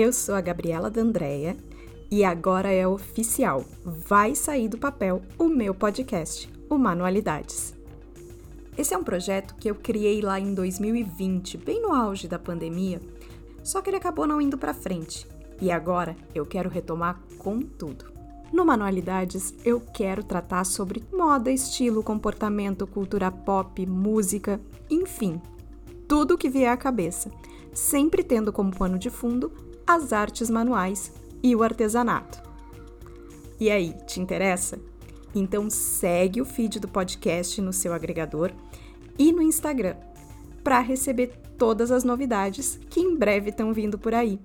Eu sou a Gabriela D'Andrea e agora é oficial. Vai sair do papel o meu podcast, o Manualidades. Esse é um projeto que eu criei lá em 2020, bem no auge da pandemia, só que ele acabou não indo para frente. E agora eu quero retomar com tudo. No Manualidades, eu quero tratar sobre moda, estilo, comportamento, cultura pop, música, enfim, tudo o que vier à cabeça, sempre tendo como pano de fundo as artes manuais e o artesanato. E aí, te interessa? Então segue o feed do podcast no seu agregador e no Instagram para receber todas as novidades que em breve estão vindo por aí.